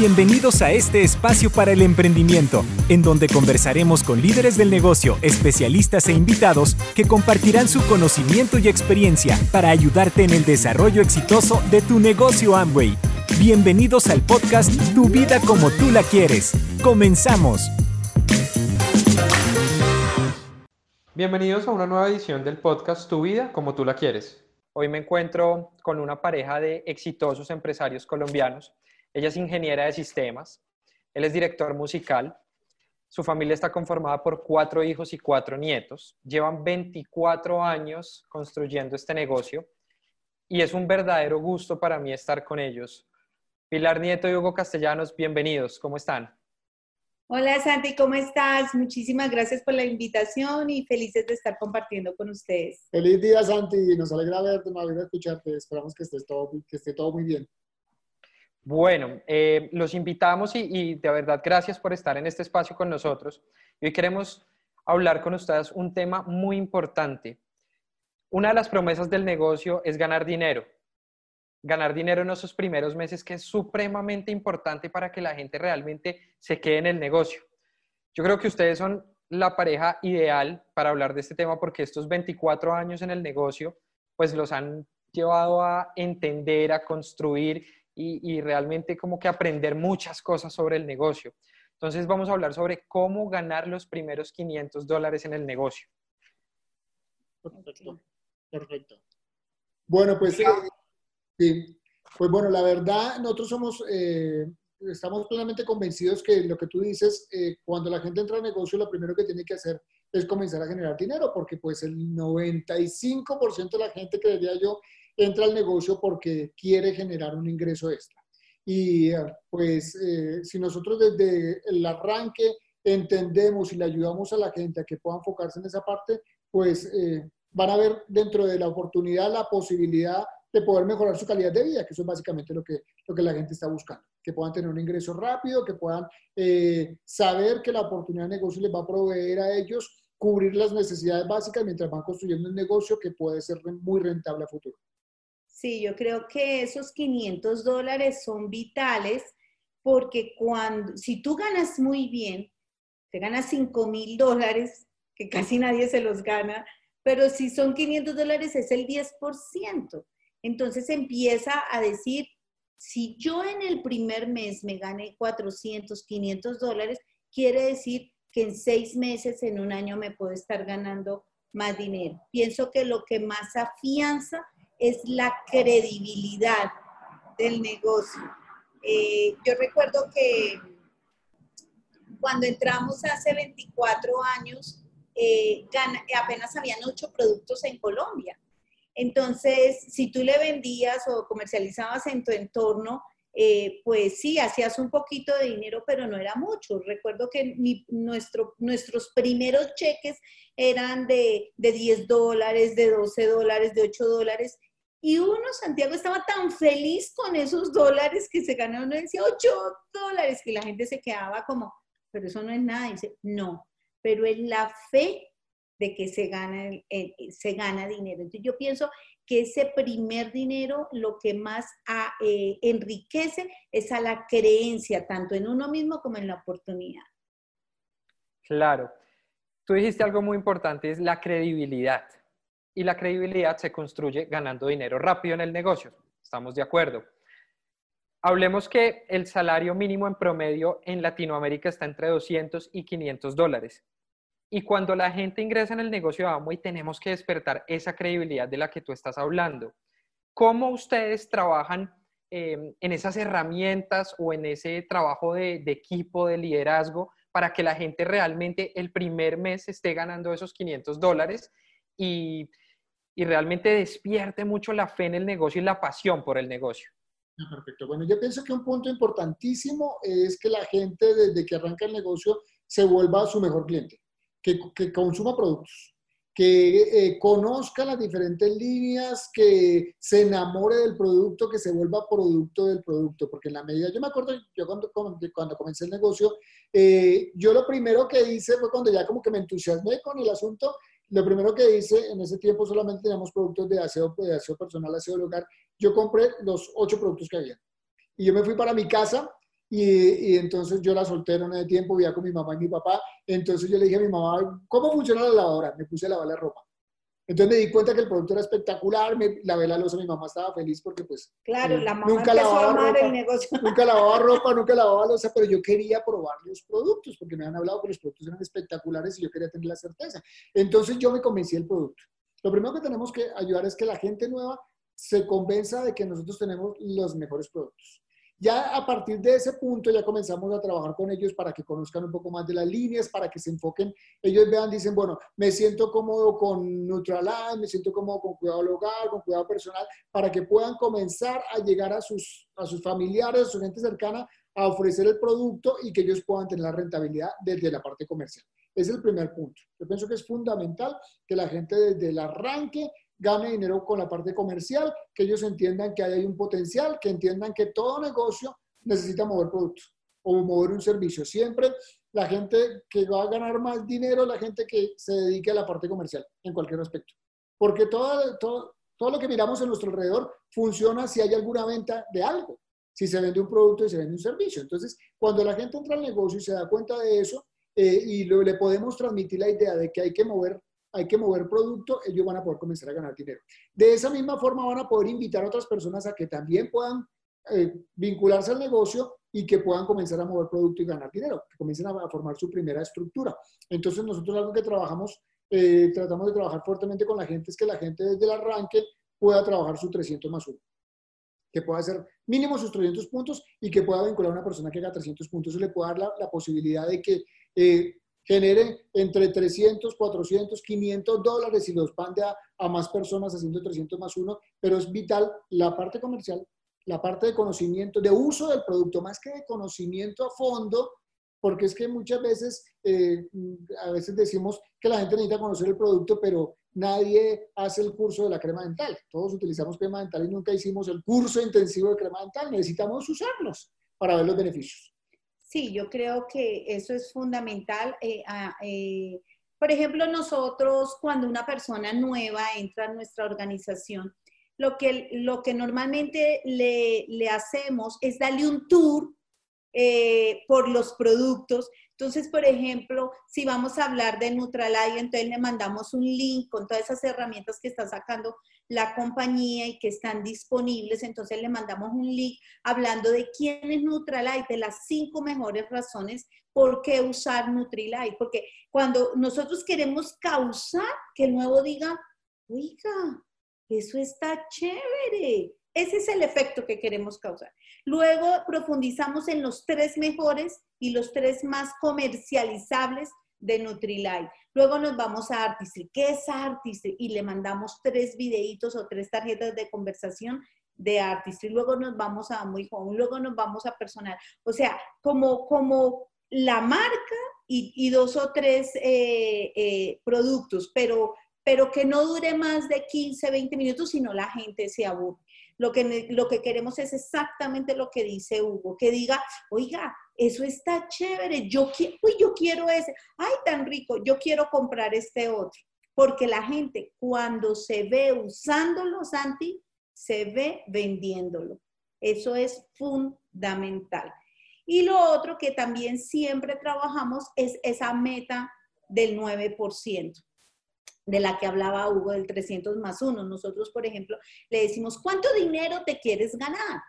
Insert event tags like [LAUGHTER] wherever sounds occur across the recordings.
Bienvenidos a este espacio para el emprendimiento, en donde conversaremos con líderes del negocio, especialistas e invitados que compartirán su conocimiento y experiencia para ayudarte en el desarrollo exitoso de tu negocio Amway. Bienvenidos al podcast Tu vida como tú la quieres. Comenzamos. Bienvenidos a una nueva edición del podcast Tu vida como tú la quieres. Hoy me encuentro con una pareja de exitosos empresarios colombianos ella es ingeniera de sistemas, él es director musical, su familia está conformada por cuatro hijos y cuatro nietos, llevan 24 años construyendo este negocio y es un verdadero gusto para mí estar con ellos. Pilar Nieto y Hugo Castellanos, bienvenidos, ¿cómo están? Hola Santi, ¿cómo estás? Muchísimas gracias por la invitación y felices de estar compartiendo con ustedes. Feliz día Santi, nos alegra verte, nos alegra escucharte, esperamos que, estés todo, que esté todo muy bien. Bueno, eh, los invitamos y, de verdad gracias por estar en este espacio con nosotros. Hoy queremos hablar con ustedes un tema muy importante. Una de las promesas del negocio es ganar dinero. Ganar dinero en esos primeros meses que es supremamente importante para que la gente realmente se quede en el negocio. Yo creo que ustedes son la pareja ideal para hablar de este tema porque estos 24 años en el negocio pues los han llevado a entender, a construir y, realmente como que aprender muchas cosas sobre el negocio. Entonces vamos a hablar sobre cómo ganar los primeros 500 dólares en el negocio. Perfecto, perfecto. Bueno, pues sí, pues bueno, la verdad, nosotros somos, eh, estamos plenamente convencidos que lo que tú dices, eh, cuando la gente entra al negocio, lo primero que tiene que hacer es comenzar a generar dinero, porque pues el 95% de la gente, creería yo, entra al negocio porque quiere generar un ingreso extra. Y eh, pues eh, si nosotros desde el arranque entendemos y le ayudamos a la gente a que pueda enfocarse en esa parte, pues eh, van a ver dentro de la oportunidad la posibilidad de poder mejorar su calidad de vida, que eso es básicamente lo que, lo que la gente está buscando, que puedan tener un ingreso rápido, que puedan saber que la oportunidad de negocio les va a proveer a ellos cubrir las necesidades básicas mientras van construyendo un negocio que puede ser muy rentable a futuro. Sí, yo creo que esos 500 dólares son vitales porque cuando, si tú ganas muy bien, te ganas 5 mil dólares, que casi nadie se los gana, pero si son 500 dólares es el 10%. Entonces empieza a decir, si yo en el primer mes me gané 400, 500 dólares, quiere decir que en seis meses, en un año me puedo estar ganando más dinero. Pienso que lo que más afianza es la credibilidad del negocio. Eh, yo recuerdo que cuando entramos hace 24 años, eh, apenas habían ocho productos en Colombia. Entonces, si tú le vendías o comercializabas en tu entorno, eh, pues sí, hacías un poquito de dinero, pero no era mucho. Recuerdo que nuestro, nuestros primeros cheques eran de, de 10 dólares, de 12 dólares, de 8 dólares, y uno, Santiago, estaba tan feliz con esos dólares que se ganó, uno decía 8 dólares, que la gente se quedaba como, pero eso no es nada. Dice, no, pero es la fe de que se gana, se gana dinero. Entonces yo pienso que ese primer dinero lo que más eh, enriquece es a la creencia, tanto en uno mismo como en la oportunidad. Claro. Tú dijiste algo muy importante, es la credibilidad y la credibilidad se construye ganando dinero rápido en el negocio. Estamos de acuerdo. Hablemos que el salario mínimo en promedio en Latinoamérica está entre 200 y 500 dólares. Y cuando la gente ingresa en el negocio de Amway, tenemos que despertar esa credibilidad de la que tú estás hablando. ¿Cómo ustedes trabajan em, en esas herramientas o en ese trabajo de, de equipo, de liderazgo, para que la gente realmente el primer mes esté ganando esos 500 dólares y, realmente despierte mucho la fe en el negocio y la pasión por el negocio. Ah, perfecto. Bueno, yo pienso que un punto importantísimo es que la gente desde que arranca el negocio se vuelva su mejor cliente, que, que consuma productos, que eh, conozca las diferentes líneas, que se enamore del producto, que se vuelva producto del producto, porque en la medida, yo me acuerdo, yo cuando, cuando comencé el negocio, eh, yo lo primero que hice fue cuando ya como que me entusiasmé con el asunto, lo primero que hice, en ese tiempo solamente teníamos productos de aseo, de aseo personal, aseo del hogar. Yo compré los ocho productos que había. Y yo me fui para mi casa y, entonces yo la soltera no de tiempo, vivía con mi mamá y mi papá. Entonces yo le dije a mi mamá, ¿cómo funciona la lavadora? Me puse a lavar la ropa. Entonces me di cuenta que el producto era espectacular, me lavé la losa, mi mamá estaba feliz porque pues... Claro, eh, la mamá nunca empezó lavaba a amar ropa, el negocio. [LAUGHS] Nunca lavaba ropa, nunca lavaba losa, pero yo quería probar los productos porque me han hablado que los productos eran espectaculares y yo quería tener la certeza. Entonces yo me convencí del producto. Lo primero que tenemos que ayudar es que la gente nueva se convenza de que nosotros tenemos los mejores productos. Ya a partir de ese punto ya comenzamos a trabajar con ellos para que conozcan un poco más de las líneas, para que se enfoquen, ellos vean, dicen, bueno, me siento cómodo con Neutralize, me siento cómodo con cuidado local, con cuidado personal, para que puedan comenzar a llegar a sus, a sus familiares, a su gente cercana, a ofrecer el producto y que ellos puedan tener la rentabilidad desde la parte comercial. Es el primer punto. Yo pienso que es fundamental que la gente desde el arranque gane dinero con la parte comercial, que ellos entiendan que hay un potencial, que entiendan que todo negocio necesita mover productos o mover un servicio. Siempre la gente que va a ganar más dinero la gente que se dedique a la parte comercial en cualquier aspecto. Porque todo, todo, todo lo que miramos en nuestro alrededor funciona si hay alguna venta de algo, si se vende un producto y se vende un servicio. Entonces, cuando la gente entra al negocio y se da cuenta de eso eh, y le podemos transmitir la idea de que hay que mover hay que mover producto, ellos van a poder comenzar a ganar dinero. De esa misma forma van a poder invitar a otras personas a que también puedan eh, vincularse al negocio y que puedan comenzar a mover producto y ganar dinero, que comiencen a, formar su primera estructura. Entonces nosotros algo que trabajamos, eh, tratamos de trabajar fuertemente con la gente es que la gente desde el arranque pueda trabajar su 300 más 1 que pueda hacer mínimo sus 300 puntos y que pueda vincular a una persona que haga 300 puntos. Eso le puede dar la, la posibilidad de que eh, genere entre 300, 400, 500 dólares y los pande a, a más personas haciendo 300 más uno, pero es vital la parte comercial, la parte de conocimiento, de uso del producto, más que de conocimiento a fondo, porque es que muchas veces, eh, a veces decimos que la gente necesita conocer el producto, pero nadie hace el curso de la crema dental. Todos utilizamos crema dental y nunca hicimos el curso intensivo de crema dental. Necesitamos usarlos para ver los beneficios. Sí, yo creo que eso es fundamental. Eh, ah, eh, por ejemplo, nosotros cuando una persona nueva entra a nuestra organización, lo que, lo que normalmente le, le hacemos es darle un tour eh, por los productos. Entonces, por ejemplo, si vamos a hablar de Nutralite, entonces le mandamos un link con todas esas herramientas que está sacando la compañía y que están disponibles, entonces le mandamos un link hablando de quién es Nutrilite, de las cinco mejores razones por qué usar Nutrilite, porque cuando nosotros queremos causar que el nuevo diga, oiga, eso está chévere, ese es el efecto que queremos causar. Luego profundizamos en los tres mejores y los tres más comercializables de Nutrilite. Luego nos vamos a Artistry. ¿Qué es Artistry? Y le mandamos tres videitos o tres tarjetas de conversación de Artistry. Luego nos vamos a Muy Home, luego nos vamos a Personal. O sea, como, como la marca y, dos o tres eh, eh, productos, pero, pero que no dure más de 15, 20 minutos, sino la gente se aburre. Lo que, lo que queremos es exactamente lo que dice Hugo, que diga, oiga, eso está chévere, yo, uy, yo quiero ese, ay, tan rico, yo quiero comprar este otro. Porque la gente cuando se ve usándolo, Santi, se ve vendiéndolo. Eso es fundamental. Y lo otro que también siempre trabajamos es esa meta del 9% de la que hablaba Hugo del 300 más 1. Nosotros, por ejemplo, le decimos, ¿cuánto dinero te quieres ganar?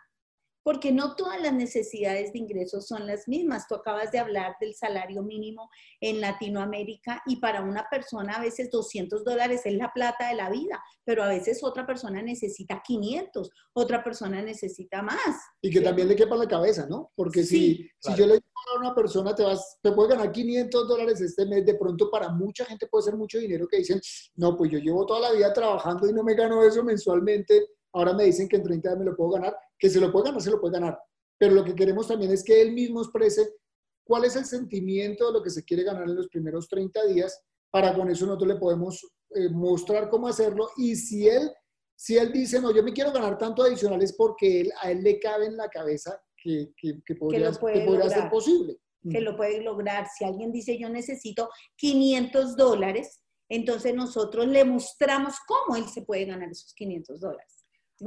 Porque no todas las necesidades de ingresos son las mismas. Tú acabas de hablar del salario mínimo en Latinoamérica y para una persona a veces 200 dólares es la plata de la vida, pero a veces otra persona necesita 500, otra persona necesita más. Y que también le quepa la cabeza, ¿no? Porque si, si yo le una persona te vas, te puedes ganar 500 dólares este mes, de pronto para mucha gente puede ser mucho dinero que dicen, no, pues yo llevo toda la vida trabajando y no me gano eso mensualmente, ahora me dicen que en 30 días me lo puedo ganar, que se lo puede ganar, se lo puede ganar. Pero lo que queremos también es que él mismo exprese cuál es el sentimiento de lo que se quiere ganar en los primeros 30 días, para con eso nosotros le podemos eh, mostrar cómo hacerlo y si él, si él dice, no, yo me quiero ganar tanto adicional es porque él, a él le cabe en la cabeza que, podría, ser posible. Que lo puede lograr. Si alguien dice yo necesito 500 dólares, entonces nosotros le mostramos cómo él se puede ganar esos 500 dólares.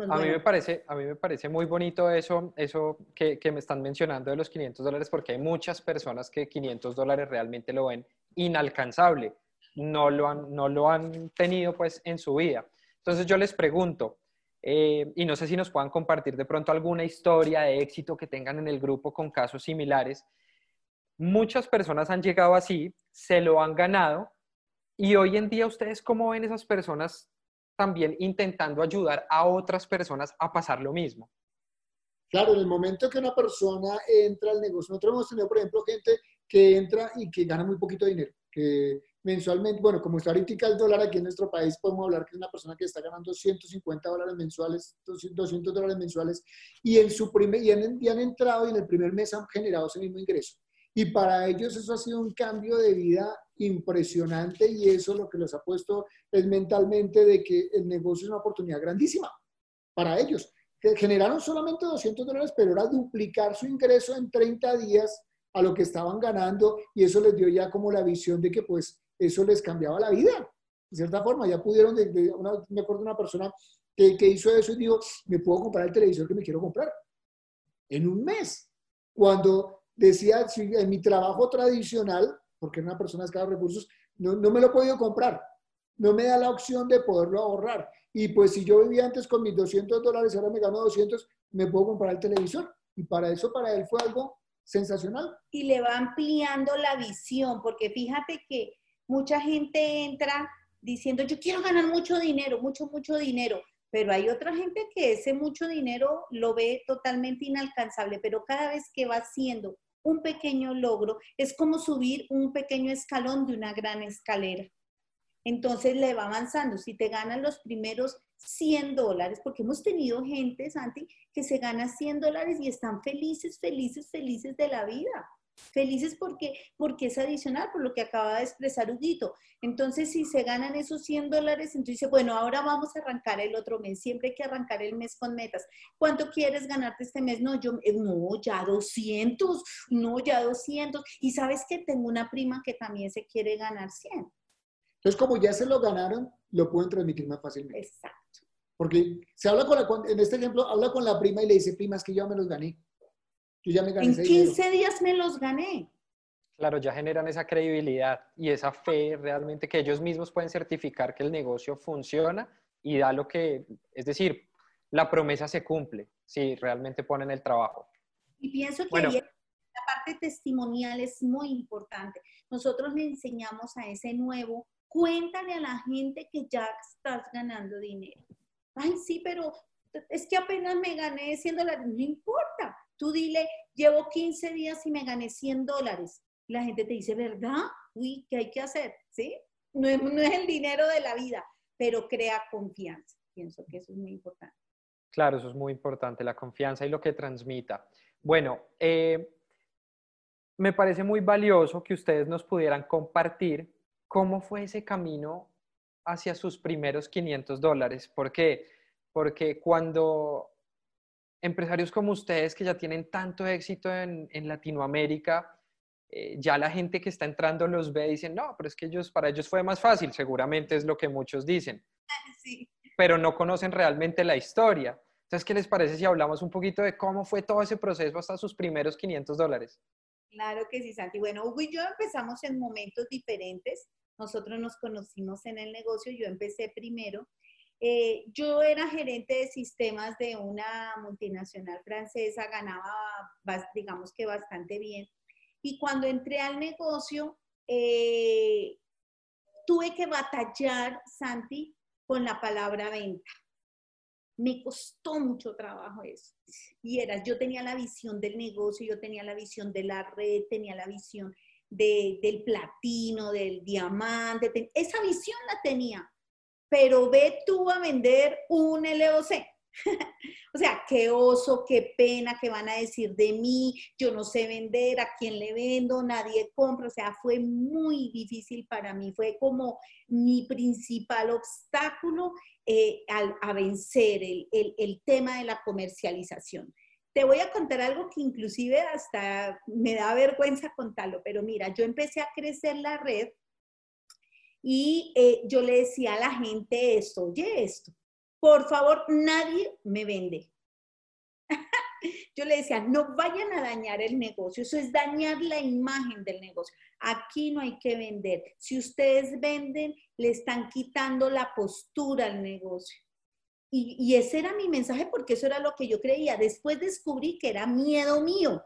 a, mí me parece, a mí me parece muy bonito eso, eso que, que, me están mencionando de los 500 dólares, porque hay muchas personas que 500 dólares realmente lo ven inalcanzable, no lo han, no lo han tenido pues en su vida. Entonces yo les pregunto, eh, y no sé si nos puedan compartir de pronto alguna historia de éxito que tengan en el grupo con casos similares. Muchas personas han llegado así, se lo han ganado, y hoy en día ustedes cómo ven esas personas también intentando ayudar a otras personas a pasar lo mismo. Claro, en el momento que una persona entra al negocio, nosotros hemos tenido, por ejemplo, gente que entra y que gana muy poquito dinero, que mensualmente, bueno, como está ahorita el dólar aquí en nuestro país, podemos hablar que es una persona que está ganando 150 dólares mensuales, 200 dólares mensuales, y, en su primer, y han, y han entrado y en el primer mes han generado ese mismo ingreso. Y para ellos eso ha sido un cambio de vida impresionante y eso lo que les ha puesto es mentalmente de que el negocio es una oportunidad grandísima para ellos. Generaron solamente 200 dólares, pero era duplicar su ingreso en 30 días a lo que estaban ganando y eso les dio ya como la visión de que pues eso les cambiaba la vida. De cierta forma, ya pudieron, me acuerdo de una persona que, que hizo eso y dijo, me puedo comprar el televisor que me quiero comprar en un mes. Cuando decía, en mi trabajo tradicional, porque era una persona de escasos recursos, no, no me lo he podido comprar. No me da la opción de poderlo ahorrar. Y pues si yo vivía antes con mis 200 dólares, ahora me gano 200, me puedo comprar el televisor. Y para eso, para él fue algo sensacional. Y le va ampliando la visión, porque fíjate que mucha gente entra diciendo, yo quiero ganar mucho dinero, mucho, mucho dinero, pero hay otra gente que ese mucho dinero lo ve totalmente inalcanzable, pero cada vez que va haciendo un pequeño logro, es como subir un pequeño escalón de una gran escalera. Entonces le va avanzando. Si te ganan los primeros 100 dólares, porque hemos tenido gente, Santi, que se gana 100 dólares y están felices, felices, felices de la vida. Felices porque, porque es adicional, por lo que acaba de expresar Huguito. Entonces, si se ganan esos 100 dólares, entonces dice, bueno, ahora vamos a arrancar el otro mes. Siempre hay que arrancar el mes con metas. ¿Cuánto quieres ganarte este mes? No, yo, eh, no, ya 200, no, ya 200. Y sabes que tengo una prima que también se quiere ganar 100. Entonces, como ya se lo ganaron, lo pueden transmitir más fácilmente. Exacto. Porque se habla con la, en este ejemplo, habla con la prima y le dice, prima, es que yo me los gané en 15 días me los gané. Claro, ya generan esa credibilidad y esa fe realmente que ellos mismos pueden certificar que el negocio funciona y da lo que, es decir, la promesa se cumple si realmente ponen el trabajo. Y pienso que la parte testimonial es muy importante. Nosotros le enseñamos a ese nuevo, cuéntale a la gente que ya estás ganando dinero. Ay, sí, pero es que apenas me gané 100 dólares. No importa, Tú dile, llevo 15 días y me gané 100 dólares. La gente te dice, ¿verdad? Uy, ¿qué hay que hacer? ¿Sí? No es, no es el dinero de la vida, pero crea confianza. Pienso que eso es muy importante. Claro, eso es muy importante, la confianza y lo que transmita. Bueno, eh, me parece muy valioso que ustedes nos pudieran compartir cómo fue ese camino hacia sus primeros 500 dólares. ¿Por qué? Porque cuando empresarios como ustedes que ya tienen tanto éxito en, Latinoamérica, eh, ya la gente que está entrando los ve y dicen, no, pero es que ellos, para ellos fue más fácil, seguramente es lo que muchos dicen, [LAUGHS] pero no conocen realmente la historia. Entonces, ¿qué les parece si hablamos un poquito de cómo fue todo ese proceso hasta sus primeros 500 dólares? Claro que sí, Santi. Bueno, Hugo y yo empezamos en momentos diferentes. Nosotros nos conocimos en el negocio, yo empecé primero eh, yo era gerente de sistemas de una multinacional francesa, ganaba, digamos que bastante bien. Y cuando entré al negocio, eh, tuve que batallar, Santi, con la palabra venta. Me costó mucho trabajo eso. Y era, yo tenía la visión del negocio, yo tenía la visión de la red, tenía la visión del platino, del diamante, esa visión la tenía, pero ve tú a vender un LOC. [LAUGHS] o sea, qué oso, qué pena, qué van a decir de mí, yo no sé vender, a quién le vendo, nadie compra, o sea, fue muy difícil para mí, fue como mi principal obstáculo eh, a vencer el, el tema de la comercialización. Te voy a contar algo que inclusive hasta me da vergüenza contarlo, pero mira, yo empecé a crecer la red y eh, yo le decía a la gente esto, oye esto, por favor, nadie me vende. [LAUGHS] Yo le decía, no vayan a dañar el negocio, eso es dañar la imagen del negocio. Aquí no hay que vender. Si ustedes venden, le están quitando la postura al negocio. Y, y, ese era mi mensaje porque eso era lo que yo creía. Después descubrí que era miedo mío,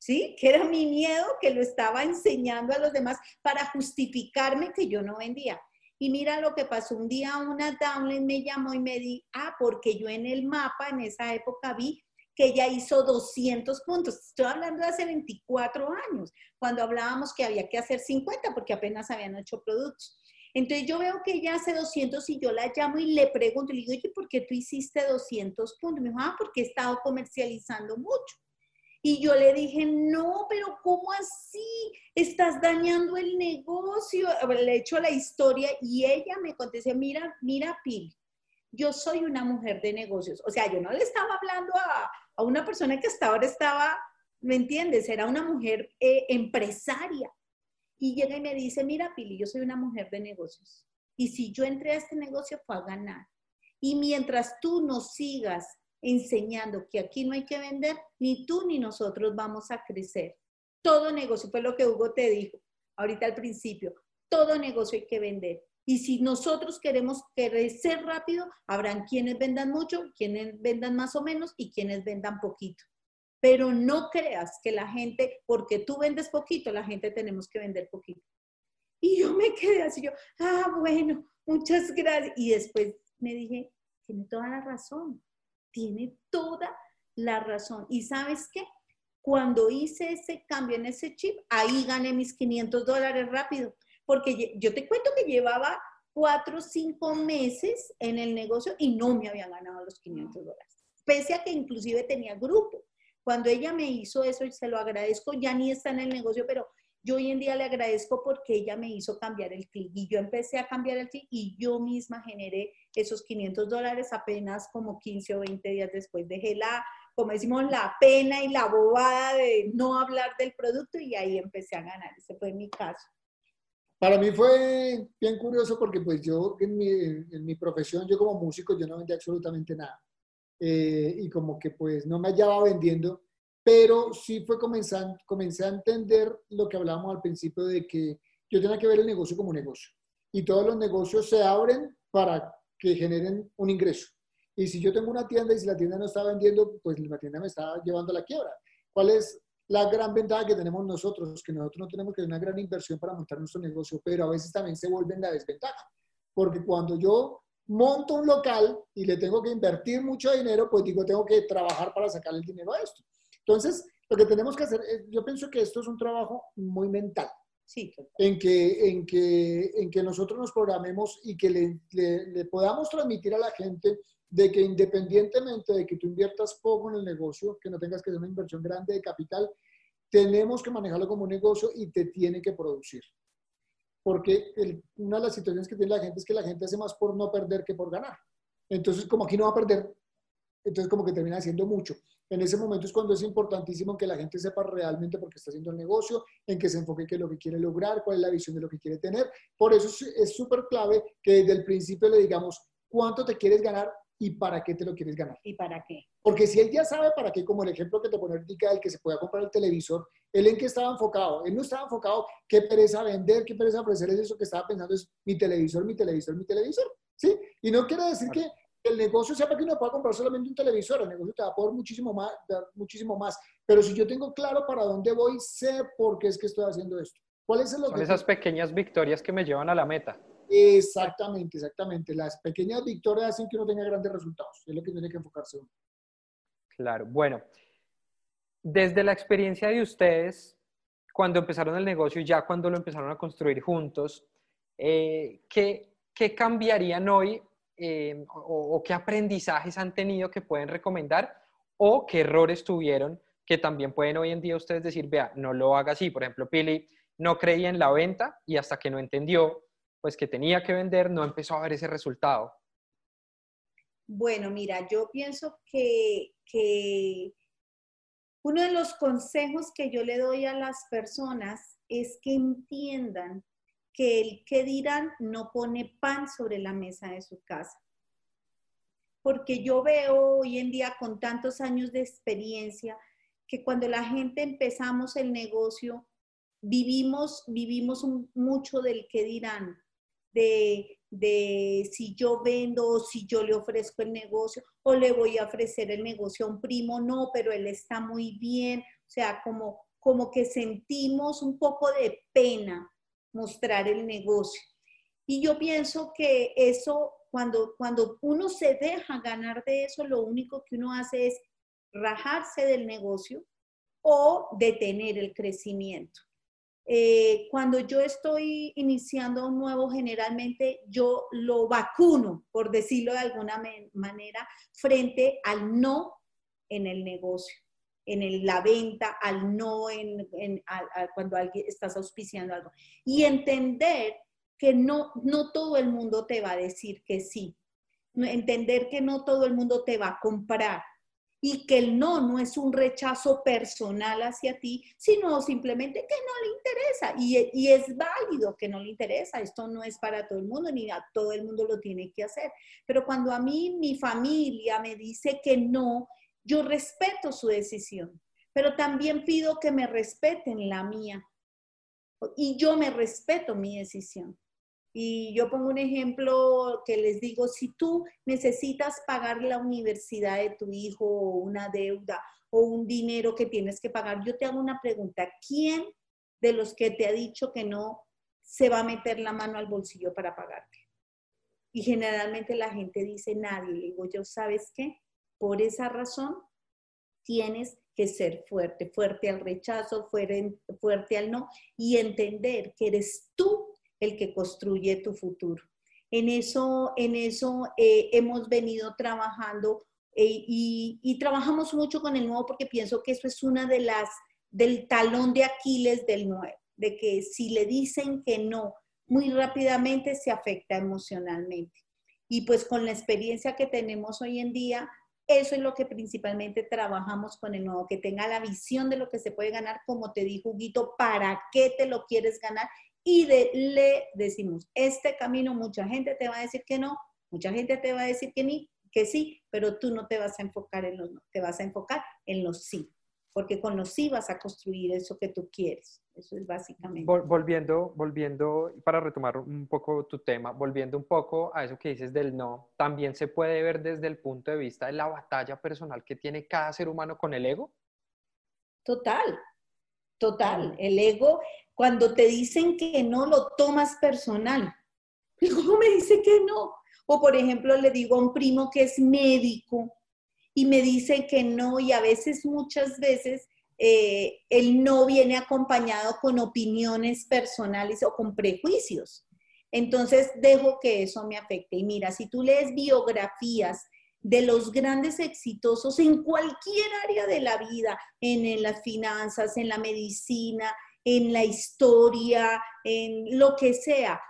¿sí? Que era mi miedo que lo estaba enseñando a los demás para justificarme que yo no vendía. Y mira lo que pasó. Un día una downline me llamó y me di, ah, porque yo en el mapa en esa época vi que ella hizo 200 puntos. Estoy hablando de hace 24 años, cuando hablábamos que había que hacer 50 porque apenas habían hecho productos. Entonces yo veo que ella hace 200 y yo la llamo y le pregunto, le digo, oye, ¿por qué tú hiciste 200 puntos? Me dijo, ah, porque he estado comercializando mucho. Y yo le dije, no, pero ¿cómo así? Estás dañando el negocio. Le he la historia y ella me contestó, mira, mira, Pil, yo soy una mujer de negocios. O sea, yo no le estaba hablando a, a una persona que hasta ahora estaba, ¿me entiendes? Era una mujer eh, empresaria. Y llega y me dice, mira, Pili, yo soy una mujer de negocios. Y si yo entré a este negocio fue a ganar. Y mientras tú nos sigas enseñando que aquí no hay que vender, ni tú ni nosotros vamos a crecer. Todo negocio, fue lo que Hugo te dijo ahorita al principio, todo negocio hay que vender. Y si nosotros queremos crecer rápido, habrán quienes vendan mucho, quienes vendan más o menos y quienes vendan poquito. Pero no creas que la gente, porque tú vendes poquito, la gente tenemos que vender poquito. Y yo me quedé así, yo, ah, bueno, muchas gracias. Y después me dije, tiene toda la razón tiene toda la razón. ¿Y sabes qué? Cuando hice ese cambio en ese chip, ahí gané mis 500 dólares rápido, porque yo te cuento que llevaba cuatro o cinco meses en el negocio y no me había ganado los 500 dólares, pese a que inclusive tenía grupo. Cuando ella me hizo eso, y se lo agradezco, ya ni está en el negocio, pero yo hoy en día le agradezco porque ella me hizo cambiar el clic y yo empecé a cambiar el clic y yo misma generé esos 500 dólares apenas como 15 o 20 días después. Dejé la, como decimos, la pena y la bobada de no hablar del producto y ahí empecé a ganar. Ese fue mi caso. Para mí fue bien curioso porque pues yo en mi, en mi profesión, yo como músico, yo no vendía absolutamente nada. Eh, y como que pues no me hallaba vendiendo pero sí fue comenzando, comencé a entender lo que hablábamos al principio de que yo tenía que ver el negocio como negocio. Y todos los negocios se abren para que generen un ingreso. Y si yo tengo una tienda y si la tienda no está vendiendo, pues la tienda me está llevando a la quiebra. ¿Cuál es la gran ventaja que tenemos nosotros? Que nosotros no tenemos que hacer una gran inversión para montar nuestro negocio, pero a veces también se vuelve la desventaja. Porque cuando yo monto un local y le tengo que invertir mucho dinero, pues digo, tengo que trabajar para sacar el dinero a esto. Entonces, lo que tenemos que hacer, yo pienso que esto es un trabajo muy mental. Sí. En que, en que, en que nosotros nos programemos y que le, le, podamos transmitir a la gente de que independientemente de que tú inviertas poco en el negocio, que no tengas que hacer una inversión grande de capital, tenemos que manejarlo como un negocio y te tiene que producir. Porque una de las situaciones que tiene la gente es que la gente hace más por no perder que por ganar. Entonces, como aquí no va a perder, entonces como que termina haciendo mucho. En ese momento es cuando es importantísimo que la gente sepa realmente por qué está haciendo el negocio, en que se enfoque qué es lo que quiere lograr, cuál es la visión de lo que quiere tener. Por eso es súper clave que desde el principio le digamos cuánto te quieres ganar y para qué te lo quieres ganar. ¿Y para qué? Porque si él ya sabe para qué, como el ejemplo que te pone ahorita, el que se pueda comprar el televisor, él en qué estaba enfocado. Él no estaba enfocado qué pereza vender, qué pereza ofrecer, es eso que estaba pensando es mi televisor, mi televisor, mi televisor. ¿Sí? Y no quiere decir que el negocio sepa que no pueda comprar solamente un televisor, el negocio te va a poder muchísimo más, muchísimo más. Pero si yo tengo claro para dónde voy, sé por qué es que estoy haciendo esto. ¿Cuáles son esas pequeñas victorias que me llevan a la meta? Exactamente, exactamente. Las pequeñas victorias hacen que uno tenga grandes resultados. Es lo que tiene que enfocarse uno. Claro, bueno. Desde la experiencia de ustedes, cuando empezaron el negocio y ya cuando lo empezaron a construir juntos, eh, ¿qué, ¿qué cambiarían hoy eh, o, qué aprendizajes han tenido que pueden recomendar o qué errores tuvieron que también pueden hoy en día ustedes decir, vea, no lo haga así. Por ejemplo, Pili no creía en la venta y hasta que no entendió pues que tenía que vender, no empezó a ver ese resultado. Bueno, mira, yo pienso que, que uno de los consejos que yo le doy a las personas es que entiendan que el que dirán no pone pan sobre la mesa de su casa. porque yo veo hoy en día con tantos años de experiencia que cuando la gente empezamos el negocio, vivimos, vivimos mucho del que dirán, de, de si yo vendo o si yo le ofrezco el negocio o le voy a ofrecer el negocio a un primo, no, pero él está muy bien, o sea, como, como que sentimos un poco de pena mostrar el negocio. Y yo pienso que eso, cuando, cuando uno se deja ganar de eso, lo único que uno hace es rajarse del negocio o detener el crecimiento. Eh, cuando yo estoy iniciando un nuevo, generalmente yo lo vacuno, por decirlo de alguna manera, frente al no en el negocio, en la venta, al no en, cuando alguien estás auspiciando algo. Y entender que no, no todo el mundo te va a decir que sí. Entender que no todo el mundo te va a comprar y que el no no es un rechazo personal hacia ti, sino simplemente que no le interesa y, y, es válido que no le interesa. Esto no es para todo el mundo ni a todo el mundo lo tiene que hacer. Pero cuando a mí mi familia me dice que no, yo respeto su decisión, pero también pido que me respeten la mía y yo me respeto mi decisión. Y yo pongo un ejemplo que les digo, si tú necesitas pagar la universidad de tu hijo una deuda o un dinero que tienes que pagar, yo te hago una pregunta, ¿quién de los que te ha dicho que no se va a meter la mano al bolsillo para pagarte? Y generalmente la gente dice nadie. Le digo yo, ¿sabes qué? Por esa razón tienes que ser fuerte, fuerte al rechazo, fuerte, al no y entender que eres tú el que construye tu futuro. En eso, en eso eh, hemos venido trabajando eh, y, trabajamos mucho con el nuevo porque pienso que eso es una de las, del talón de Aquiles del nuevo, de que si le dicen que no, muy rápidamente se afecta emocionalmente. Y pues con la experiencia que tenemos hoy en día, eso es lo que principalmente trabajamos con el nuevo, que tenga la visión de lo que se puede ganar, como te dijo Huguito, para qué te lo quieres ganar y le decimos, este camino mucha gente te va a decir que no, mucha gente te va a decir que, ni, que sí, pero tú no te vas a enfocar en los no, te vas a enfocar en los sí, porque con los sí vas a construir eso que tú quieres. Eso es básicamente. Volviendo, volviendo, para retomar un poco tu tema, volviendo un poco a eso que dices del no, también se puede ver desde el punto de vista de la batalla personal que tiene cada ser humano con el ego. Total, total. El ego, cuando te dicen que no, lo tomas personal. [LAUGHS] ¿Cómo me dice que no? O por ejemplo, le digo a un primo que es médico y me dice que no y a veces, muchas veces, eh, el no viene acompañado con opiniones personales o con prejuicios. Entonces, dejo que eso me afecte. Y mira, si tú lees biografías de los grandes exitosos en cualquier área de la vida, en las finanzas, en la medicina, en la historia, en lo que sea.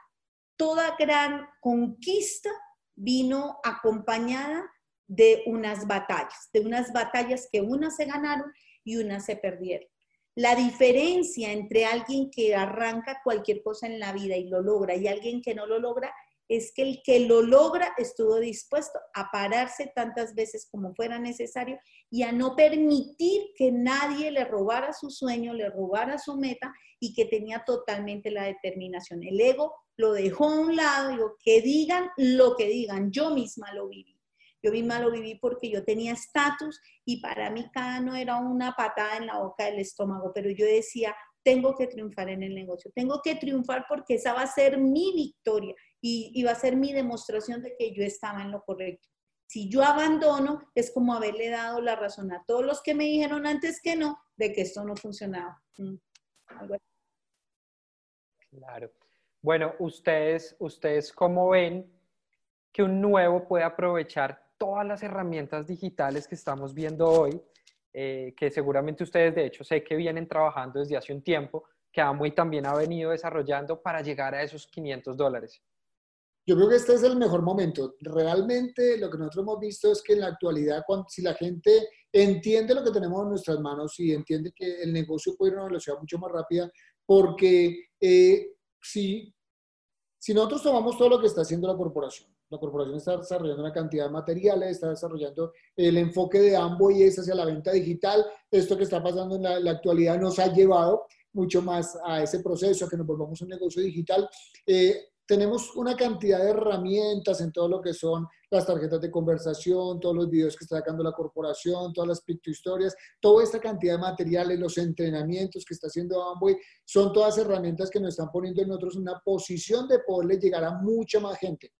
Toda gran conquista vino acompañada de unas batallas, de unas batallas que unas se ganaron y unas se perdieron. La diferencia entre alguien que arranca cualquier cosa en la vida y lo logra y alguien que no lo logra es que el que lo logra estuvo dispuesto a pararse tantas veces como fuera necesario y a no permitir que nadie le robara su sueño, le robara su meta y que tenía totalmente la determinación. El ego lo dejó a un lado, digo, que digan lo que digan, yo misma lo viví. Yo misma lo viví porque yo tenía estatus y para mí cada no era una patada en la boca del estómago, pero yo decía, tengo que triunfar en el negocio, tengo que triunfar porque esa va a ser mi victoria y, va a ser mi demostración de que yo estaba en lo correcto. Si yo abandono, es como haberle dado la razón a todos los que me dijeron antes que no, de que esto no funcionaba. Mm, claro. Bueno, ustedes, ustedes cómo ven que un nuevo puede aprovechar todas las herramientas digitales que estamos viendo hoy, eh, que seguramente ustedes de hecho sé que vienen trabajando desde hace un tiempo, que Amway también ha venido desarrollando para llegar a esos 500 dólares. Yo creo que este es el mejor momento. Realmente lo que nosotros hemos visto es que en la actualidad, si la gente entiende lo que tenemos en nuestras manos y entiende que el negocio puede ir a una velocidad mucho más rápida, porque eh, si, si nosotros tomamos todo lo que está haciendo la corporación, La corporación está desarrollando una cantidad de materiales, está desarrollando el enfoque de Amway es hacia la venta digital. Esto que está pasando en la, actualidad nos ha llevado mucho más a ese proceso, a que nos volvamos un negocio digital. Eh, tenemos una cantidad de herramientas en todo lo que son las tarjetas de conversación, todos los videos que está sacando la corporación, todas las historias, toda esta cantidad de materiales, los entrenamientos que está haciendo Amway, son todas herramientas que nos están poniendo nosotros en una posición de poderle llegar a mucha más gente,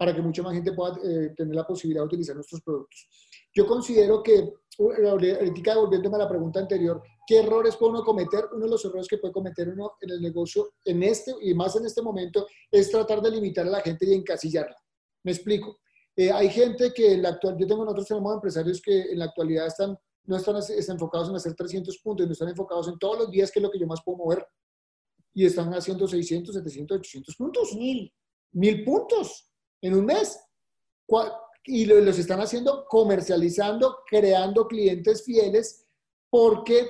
para que mucha más gente pueda eh, tener la posibilidad de utilizar nuestros productos. Yo considero que, ahorita volviéndome a la pregunta anterior, ¿qué errores puede uno cometer? Uno de los errores que puede cometer uno en el negocio, en este y más en este momento, es tratar de limitar a la gente y encasillarla. Me explico. Eh, hay gente que en la actual, yo tengo nosotros tenemos empresarios que en la actualidad están, no están, están enfocados en hacer 300 puntos, no están enfocados en todos los días, que es lo que yo más puedo mover. Y están haciendo 600, 700, 800 puntos. Mil. Mil puntos en un mes y los están haciendo comercializando, creando clientes fieles, porque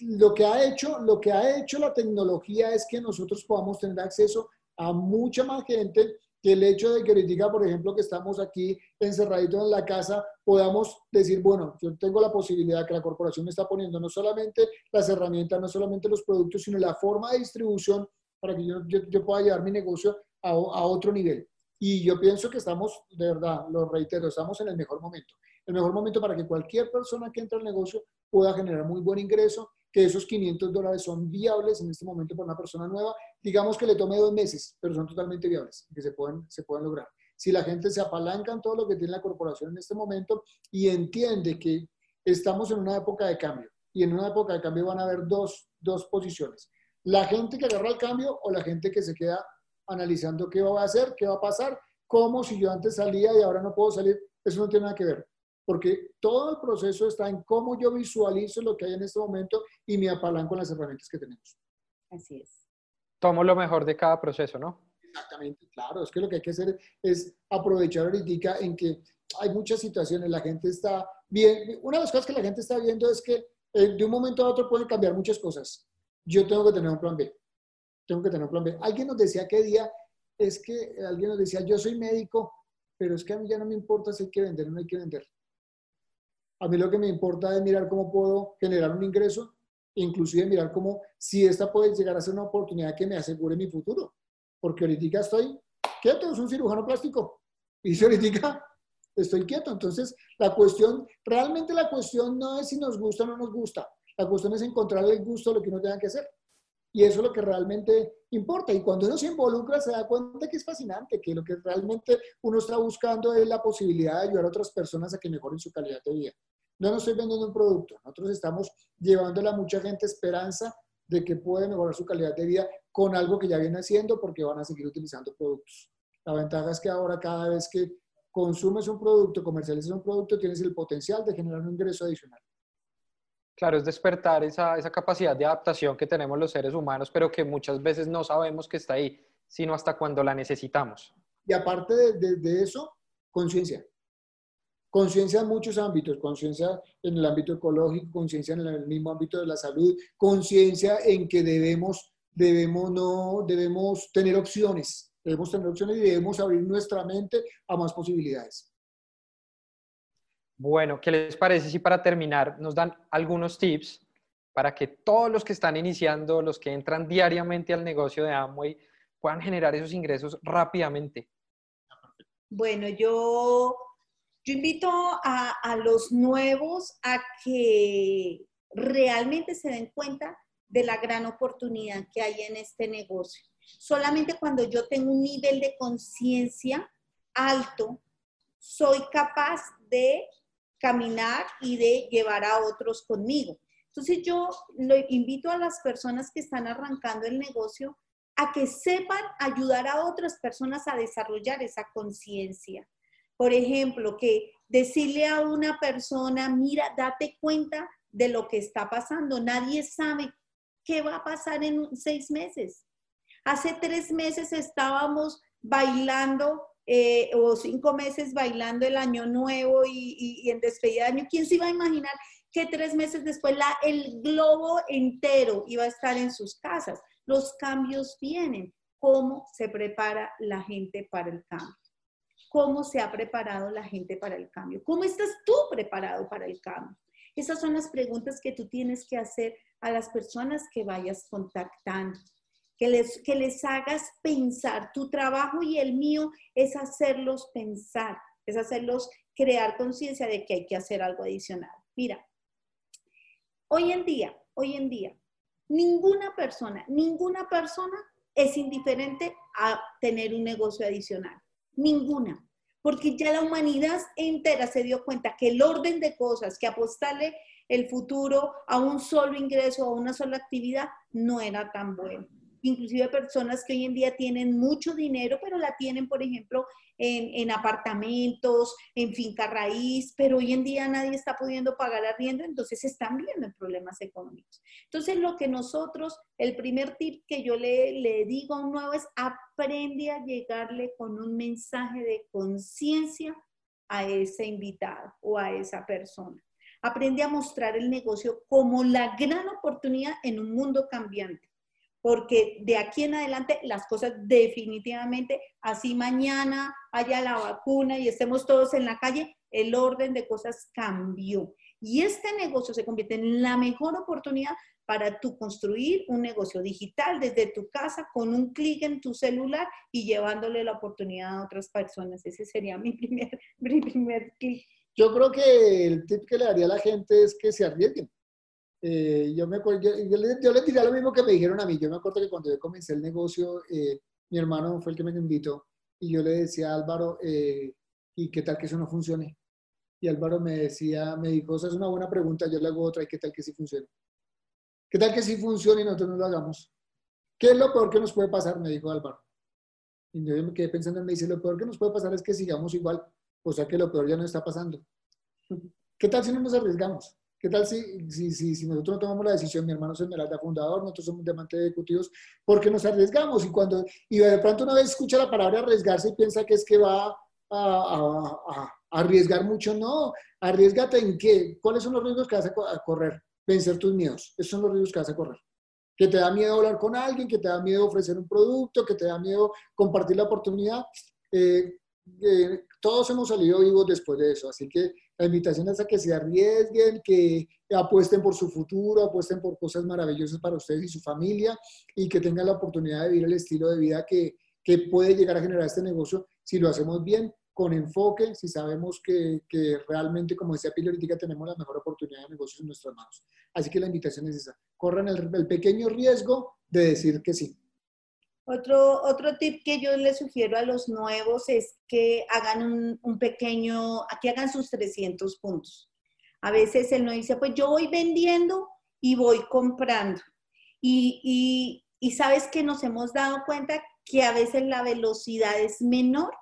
lo que ha hecho, lo que ha hecho la tecnología es que nosotros podamos tener acceso a mucha más gente que el hecho de que ahorita, por ejemplo, que estamos aquí encerraditos en la casa, podamos decir, bueno, yo tengo la posibilidad que la corporación me está poniendo no solamente las herramientas, no solamente los productos, sino la forma de distribución para que yo, yo, pueda llevar mi negocio a, a otro nivel. Y yo pienso que estamos, de verdad, lo reitero, estamos en el mejor momento. El mejor momento para que cualquier persona que entre al negocio pueda generar muy buen ingreso, que esos 500 dólares son viables en este momento para una persona nueva. Digamos que le tome dos meses, pero son totalmente viables, que se pueden, se pueden lograr. Si la gente se apalanca en todo lo que tiene la corporación en este momento y entiende que estamos en una época de cambio, y en una época de cambio van a haber dos, dos posiciones. La gente que agarra el cambio o la gente que se queda analizando qué va a hacer, qué va a pasar, como si yo antes salía y ahora no puedo salir. Eso no tiene nada que ver, porque todo el proceso está en cómo yo visualizo lo que hay en este momento y me apalanco en las herramientas que tenemos. Así es. Tomo lo mejor de cada proceso, ¿no? Exactamente, claro. Es que lo que hay que hacer es aprovechar ahorita en que hay muchas situaciones, la gente está bien. Una de las cosas que la gente está viendo es que eh, de un momento a otro pueden cambiar muchas cosas. Yo tengo que tener un plan B tengo que tener un plan B. Alguien nos decía qué día, es que alguien nos decía, yo soy médico, pero es que a mí ya no me importa si hay que vender o no hay que vender. A mí lo que me importa es mirar cómo puedo generar un ingreso, inclusive mirar cómo, si esta puede llegar a ser una oportunidad que me asegure mi futuro. Porque ahorita estoy quieto, es un cirujano plástico. Y si ahorita estoy quieto. Entonces, la cuestión, realmente la cuestión no es si nos gusta o no nos gusta. La cuestión es encontrar el gusto de lo que uno tenga que hacer. Y eso es lo que realmente importa. Y cuando uno se involucra, se da cuenta que es fascinante, que lo que realmente uno está buscando es la posibilidad de ayudar a otras personas a que mejoren su calidad de vida. No nos estoy vendiendo un producto, nosotros estamos llevándole a mucha gente esperanza de que puede mejorar su calidad de vida con algo que ya viene haciendo porque van a seguir utilizando productos. La ventaja es que ahora cada vez que consumes un producto, comercializas un producto, tienes el potencial de generar un ingreso adicional. Claro, es despertar esa, esa, capacidad de adaptación que tenemos los seres humanos, pero que muchas veces no sabemos que está ahí, sino hasta cuando la necesitamos. Y aparte de, de, eso, conciencia. Conciencia en muchos ámbitos, conciencia en el ámbito ecológico, conciencia en el mismo ámbito de la salud, conciencia en que debemos, debemos, no, debemos tener opciones, debemos tener opciones y debemos abrir nuestra mente a más posibilidades. Bueno, ¿qué les parece si para terminar nos dan algunos tips para que todos los que están iniciando, los que entran diariamente al negocio de Amway, puedan generar esos ingresos rápidamente? Bueno, yo, yo invito a, a los nuevos a que realmente se den cuenta de la gran oportunidad que hay en este negocio. Solamente cuando yo tengo un nivel de conciencia alto, soy capaz de caminar y de llevar a otros conmigo. Entonces yo lo invito a las personas que están arrancando el negocio a que sepan ayudar a otras personas a desarrollar esa conciencia. Por ejemplo, que decirle a una persona, mira, date cuenta de lo que está pasando. Nadie sabe qué va a pasar en seis meses. Hace tres meses estábamos bailando eh, o cinco meses bailando el año nuevo y, en despedida de año, ¿quién se iba a imaginar que tres meses después el globo entero iba a estar en sus casas? Los cambios vienen. ¿Cómo se prepara la gente para el cambio? cómo se ha preparado la gente para el cambio. ¿Cómo estás tú preparado para el cambio? Esas son las preguntas que tú tienes que hacer a las personas que vayas contactando. Que les, que les hagas pensar. Tu trabajo y el mío es hacerlos pensar, es hacerlos crear conciencia de que hay que hacer algo adicional. Mira, hoy en día, hoy en día, ninguna persona, ninguna persona es indiferente a tener un negocio adicional. Ninguna. Porque ya la humanidad entera se dio cuenta que el orden de cosas, que apostarle el futuro a un solo ingreso, a una sola actividad, no era tan bueno inclusive personas que hoy en día tienen mucho dinero, pero la tienen, por ejemplo, en, apartamentos, en finca raíz, pero hoy en día nadie está pudiendo pagar arriendo, entonces están viendo en problemas económicos. Entonces, lo que nosotros, el primer tip que yo le, le digo a un nuevo es aprende a llegarle con un mensaje de conciencia a ese invitado o a esa persona. Aprende a mostrar el negocio como la gran oportunidad en un mundo cambiante porque de aquí en adelante las cosas definitivamente, así mañana haya la vacuna y estemos todos en la calle, el orden de cosas cambió. Y este negocio se convierte en la mejor oportunidad para tú construir un negocio digital desde tu casa con un clic en tu celular y llevándole la oportunidad a otras personas. Ese sería mi primer, [LAUGHS] primer clic. Yo creo que el tip que le daría a la gente es que se arriesguen. Eh, yo, me yo, yo, diría lo mismo que me dijeron a mí. Yo me acuerdo que cuando yo comencé el negocio, eh, mi hermano fue el que me invitó y yo le decía a Álvaro, eh, ¿y qué tal que eso no funcione? Y Álvaro me decía, me dijo, esa es una buena pregunta, yo le hago otra, ¿y qué tal que sí funcione? ¿Qué tal que sí funcione y nosotros no lo hagamos? ¿Qué es lo peor que nos puede pasar? Me dijo Álvaro. Y yo me quedé pensando, me dice, lo peor que nos puede pasar es que sigamos igual, o sea que lo peor ya no está pasando. [LAUGHS] ¿Qué tal si no nos arriesgamos? ¿Qué tal si, si, si, nosotros no tomamos la decisión, mi hermano es Esmeralda fundador, nosotros somos diamantes ejecutivos, porque nos arriesgamos y cuando y de pronto una vez escucha la palabra arriesgarse y piensa que es que va a, arriesgar mucho, no, arriesgate en qué, cuáles son los riesgos que vas a correr, vencer tus miedos, esos son los riesgos que vas a correr. Que te da miedo hablar con alguien, que te da miedo ofrecer un producto, que te da miedo compartir la oportunidad. Eh, eh, todos hemos salido vivos después de eso, así que la invitación es a que se arriesguen, que apuesten por su futuro, apuesten por cosas maravillosas para ustedes y su familia y que tengan la oportunidad de vivir el estilo de vida que, que puede llegar a generar este negocio si lo hacemos bien, con enfoque, si sabemos que, que realmente, como decía Pili tenemos la mejor oportunidad de negocios en nuestras manos. Así que la invitación es esa, corran el, el pequeño riesgo de decir que sí. Otro, otro tip que yo les sugiero a los nuevos es que hagan un, pequeño, aquí hagan sus 300 puntos. A veces él no dice, pues yo voy vendiendo y voy comprando. Y, y, y sabes que nos hemos dado cuenta que a veces la velocidad es menor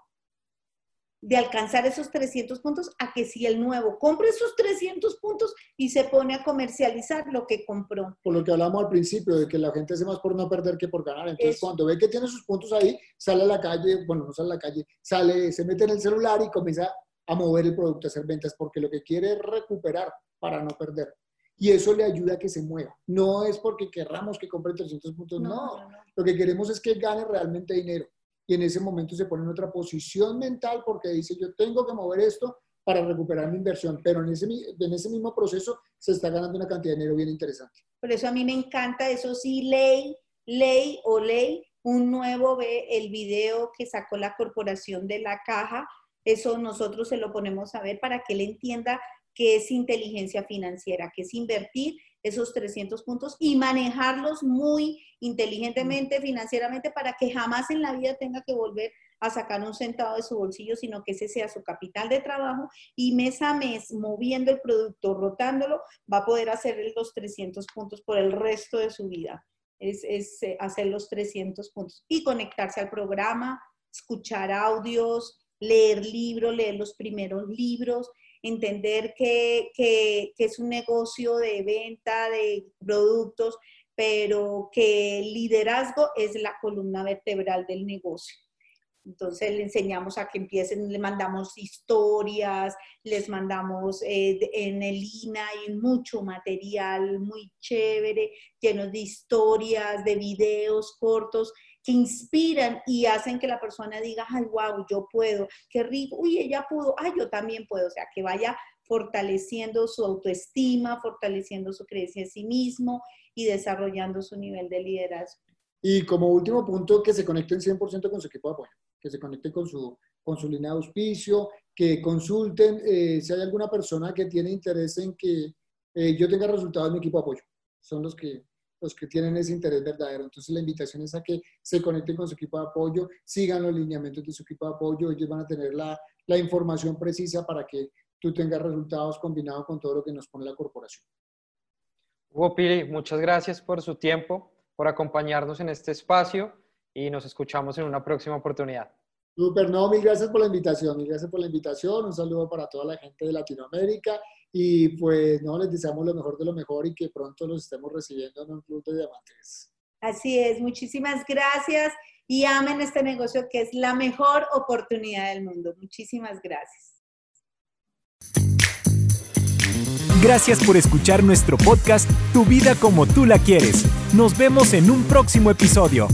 de alcanzar esos 300 puntos a que si el nuevo compra esos 300 puntos y se pone a comercializar lo que compró. Por lo que hablamos al principio, de que la gente hace más por no perder que por ganar. Entonces, cuando ve que tiene sus puntos ahí, sale a la calle, bueno, no sale a la calle, sale, se mete en el celular y comienza a mover el producto, a hacer ventas, porque lo que quiere es recuperar para no perder. Y eso le ayuda a que se mueva. No es porque querramos que compre 300 puntos, no. Lo que queremos es que gane realmente dinero y en ese momento se pone en otra posición mental porque dice yo tengo que mover esto para recuperar mi inversión, pero en ese, en ese mismo proceso se está ganando una cantidad de dinero bien interesante. Por eso a mí me encanta, eso sí, ley, ley o ley, un nuevo ve el video que sacó la corporación de la caja, eso nosotros se lo ponemos a ver para que él entienda qué es inteligencia financiera, qué es invertir esos 300 puntos y manejarlos muy inteligentemente financieramente para que jamás en la vida tenga que volver a sacar un centavo de su bolsillo, sino que ese sea su capital de trabajo y mes a mes, moviendo el producto, rotándolo, va a poder hacer los 300 puntos por el resto de su vida. Es, es eh, hacer los 300 puntos y conectarse al programa, escuchar audios, leer libros, leer los primeros libros, entender que, que, es un negocio de venta de productos, pero que el liderazgo es la columna vertebral del negocio. Entonces le enseñamos a que empiecen, le mandamos historias, les mandamos eh, en el INA y mucho material muy chévere, llenos de historias, de videos cortos que inspiran y hacen que la persona diga, ay, wow, yo puedo, qué rico, uy, ella pudo, ay, yo también puedo, o sea, que vaya fortaleciendo su autoestima, fortaleciendo su creencia en sí mismo y desarrollando su nivel de liderazgo. Y como último punto, que se conecten 100% con su equipo de apoyo, que se conecten con su, con su línea de auspicio, que consulten eh, si hay alguna persona que tiene interés en que eh, yo tenga resultados en mi equipo de apoyo. Son los que, los que tienen ese interés verdadero. Entonces la invitación es a que se conecten con su equipo de apoyo, sigan los lineamientos de su equipo de apoyo, ellos van a tener la, la información precisa para que tú tengas resultados combinados con todo lo que nos pone la corporación. Hugo Pili, muchas gracias por su tiempo, por acompañarnos en este espacio y nos escuchamos en una próxima oportunidad. Super, no, mil gracias por la invitación, mil gracias por la invitación, un saludo para toda la gente de Latinoamérica y pues no, les deseamos lo mejor de lo mejor y que pronto los estemos recibiendo en un club de diamantes. Así es, muchísimas gracias y amen este negocio que es la mejor oportunidad del mundo. Muchísimas gracias. Gracias por escuchar nuestro podcast Tu vida como tú la quieres. Nos vemos en un próximo episodio.